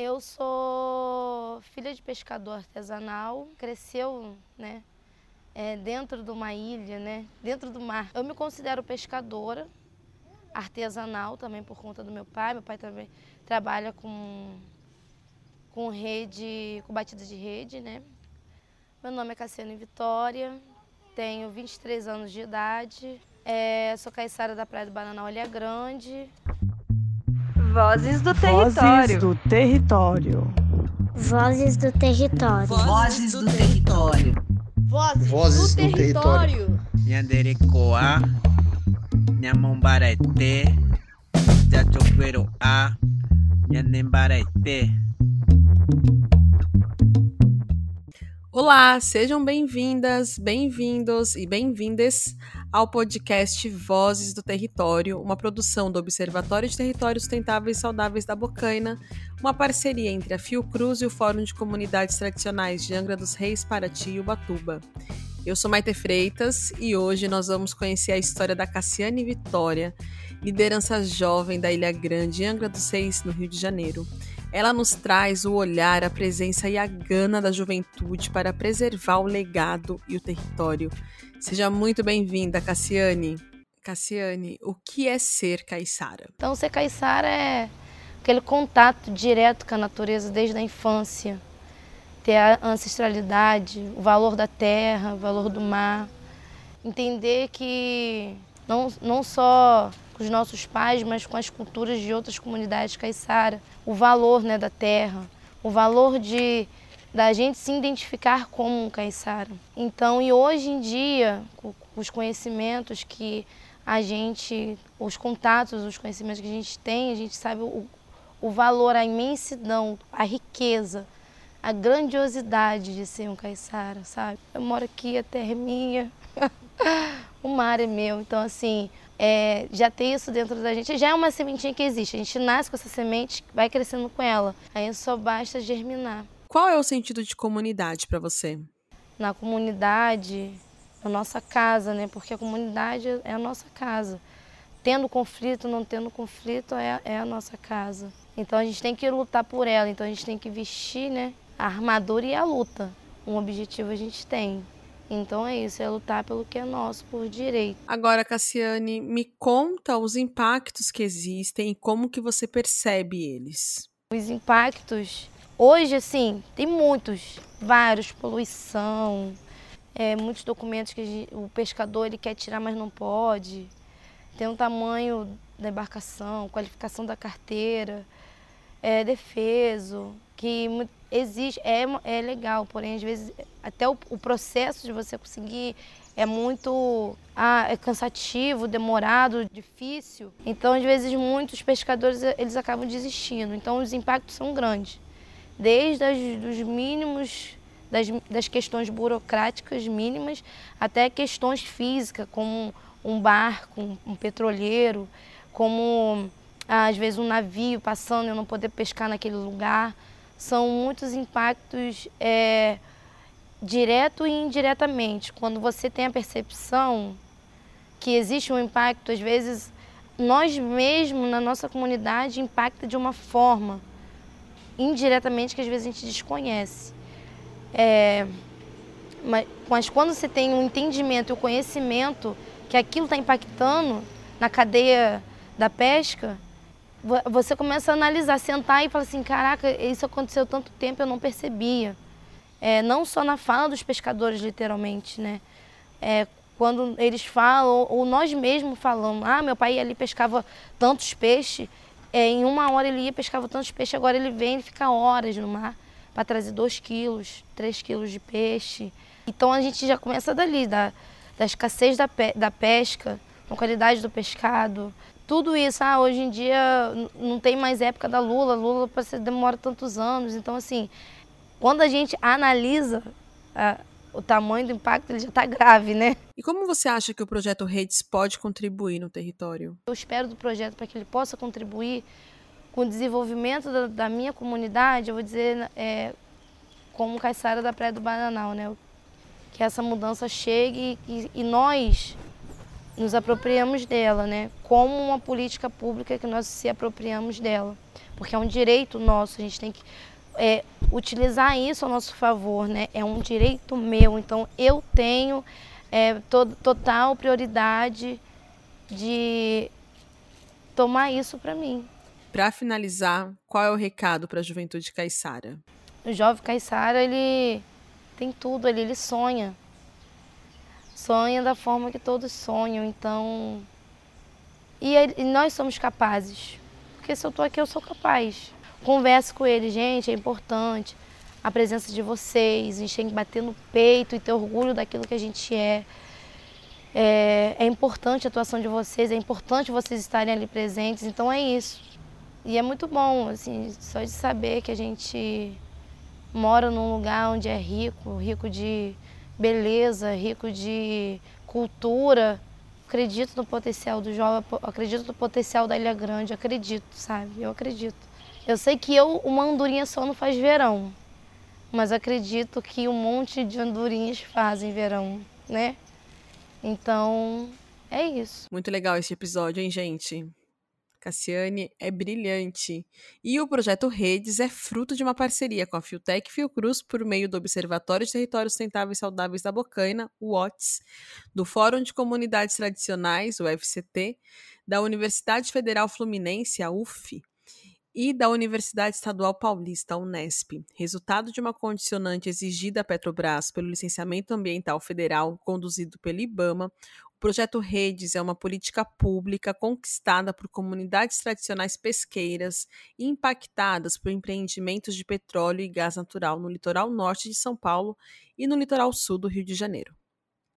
Eu sou filha de pescador artesanal, cresceu, né, é, dentro de uma ilha, né, dentro do mar. Eu me considero pescadora artesanal também por conta do meu pai. Meu pai também trabalha com com rede, com batida de rede, né? Meu nome é Cassiane Vitória, tenho 23 anos de idade, é, sou caiçara da Praia do Bananal Olha Grande, Vozes do território. Vozes do território. Vozes do território. Vozes do território. Vozes, do, território. Nyanderekoa, Nyamombarete, Jachoqueroa, Nyanembarete. Olá, sejam bem-vindas, bem-vindos e bem-vindes ao podcast Vozes do Território, uma produção do Observatório de Territórios Sustentáveis e Saudáveis da Bocaina, uma parceria entre a Fiocruz e o Fórum de Comunidades Tradicionais de Angra dos Reis, Paraty e Ubatuba. Eu sou Maite Freitas e hoje nós vamos conhecer a história da Cassiane Vitória, liderança jovem da Ilha Grande, Angra dos Reis, no Rio de Janeiro. Ela nos traz o olhar, a presença e a gana da juventude para preservar o legado e o território. Seja muito bem-vinda, Cassiane. Cassiane, o que é ser caiçara? Então, ser caiçara é aquele contato direto com a natureza desde a infância. Ter a ancestralidade, o valor da terra, o valor do mar. Entender que não, não só com os nossos pais, mas com as culturas de outras comunidades caiçara, o valor né, da terra, o valor de da gente se identificar como um caiçara. Então, e hoje em dia, com os conhecimentos que a gente, os contatos, os conhecimentos que a gente tem, a gente sabe o, o valor, a imensidão, a riqueza, a grandiosidade de ser um caiçara, sabe? Eu moro aqui, a terra é minha, o mar é meu, então assim, é, já ter isso dentro da gente, já é uma sementinha que existe. A gente nasce com essa semente, vai crescendo com ela. Aí só basta germinar. Qual é o sentido de comunidade para você? Na comunidade, na nossa casa, né? Porque a comunidade é a nossa casa. Tendo conflito, não tendo conflito, é, é a nossa casa. Então a gente tem que lutar por ela. Então a gente tem que vestir, né? A armadura e a luta. Um objetivo a gente tem. Então é isso, é lutar pelo que é nosso por direito. Agora, Cassiane, me conta os impactos que existem e como que você percebe eles. Os impactos, hoje assim, tem muitos, vários, poluição, é, muitos documentos que o pescador ele quer tirar, mas não pode. Tem um tamanho da embarcação, qualificação da carteira, é, defeso, que existe, é, é legal, porém às vezes até o, o processo de você conseguir é muito ah, é cansativo, demorado, difícil. Então às vezes muitos pescadores eles acabam desistindo. Então os impactos são grandes, desde as, dos mínimos das, das questões burocráticas mínimas até questões físicas, como um barco, um, um petroleiro, como às vezes um navio passando e eu não poder pescar naquele lugar são muitos impactos é, direto e indiretamente. Quando você tem a percepção que existe um impacto, às vezes nós mesmos na nossa comunidade impacta de uma forma indiretamente que às vezes a gente desconhece. É, mas, mas quando você tem o um entendimento e o conhecimento que aquilo está impactando na cadeia da pesca, você começa a analisar, sentar e falar assim, caraca, isso aconteceu tanto tempo eu não percebia. É, não só na fala dos pescadores, literalmente, né? É, quando eles falam, ou nós mesmos falamos, ah, meu pai ali pescava tantos peixes, é, em uma hora ele ia pescava tantos peixes, agora ele vem e fica horas no mar para trazer dois quilos, três quilos de peixe. Então a gente já começa dali, da, da escassez da, pe da pesca, da qualidade do pescado, tudo isso, ah, hoje em dia não tem mais época da Lula, Lula demora tantos anos. Então, assim, quando a gente analisa ah, o tamanho do impacto, ele já está grave, né? E como você acha que o projeto Redes pode contribuir no território? Eu espero do projeto para que ele possa contribuir com o desenvolvimento da, da minha comunidade, eu vou dizer, é, como Caiçara da Praia do Bananal, né? Que essa mudança chegue e, e nós, nos apropriamos dela, né? Como uma política pública que nós se apropriamos dela. porque é um direito nosso, a gente tem que é, utilizar isso a nosso favor, né? É um direito meu, então eu tenho é, to total prioridade de tomar isso para mim. Para finalizar, qual é o recado para a juventude caiçara? O jovem caiçara, ele tem tudo ali, ele sonha. Sonha da forma que todos sonham, então... E, ele, e nós somos capazes, porque se eu estou aqui, eu sou capaz. Converse com ele, gente, é importante a presença de vocês, a gente tem que bater no peito e ter orgulho daquilo que a gente é. É, é importante a atuação de vocês, é importante vocês estarem ali presentes, então é isso. E é muito bom, assim, só de saber que a gente mora num lugar onde é rico, rico de beleza, rico de cultura. Acredito no potencial do jovem, acredito no potencial da Ilha Grande, acredito, sabe? Eu acredito. Eu sei que eu, uma andorinha só não faz verão, mas acredito que um monte de andorinhas fazem verão, né? Então, é isso. Muito legal esse episódio, hein, gente? Cassiane é brilhante. E o projeto Redes é fruto de uma parceria com a Fiotec Fiocruz por meio do Observatório de Territórios Sustentáveis e Saudáveis da Bocaina, o OTS, do Fórum de Comunidades Tradicionais, o FCT, da Universidade Federal Fluminense, a UF, e da Universidade Estadual Paulista, Unesp, resultado de uma condicionante exigida à Petrobras pelo licenciamento ambiental federal conduzido pelo IBAMA, o projeto Redes é uma política pública conquistada por comunidades tradicionais pesqueiras impactadas por empreendimentos de petróleo e gás natural no litoral norte de São Paulo e no litoral sul do Rio de Janeiro.